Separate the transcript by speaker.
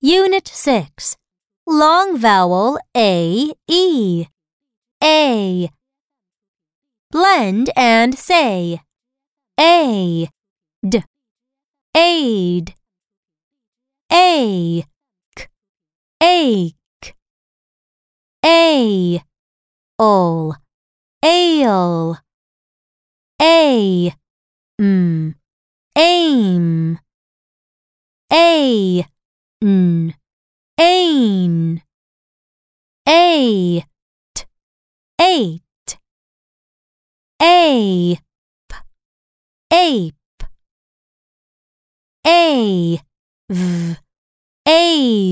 Speaker 1: Unit 6 Long vowel A E. A. Blend and say A. D. Aid. A. K. A. Ol. Ale. A. M. Aim. A. N. Ain. A. T. Eight. A. P. Ape. A. V. Ave.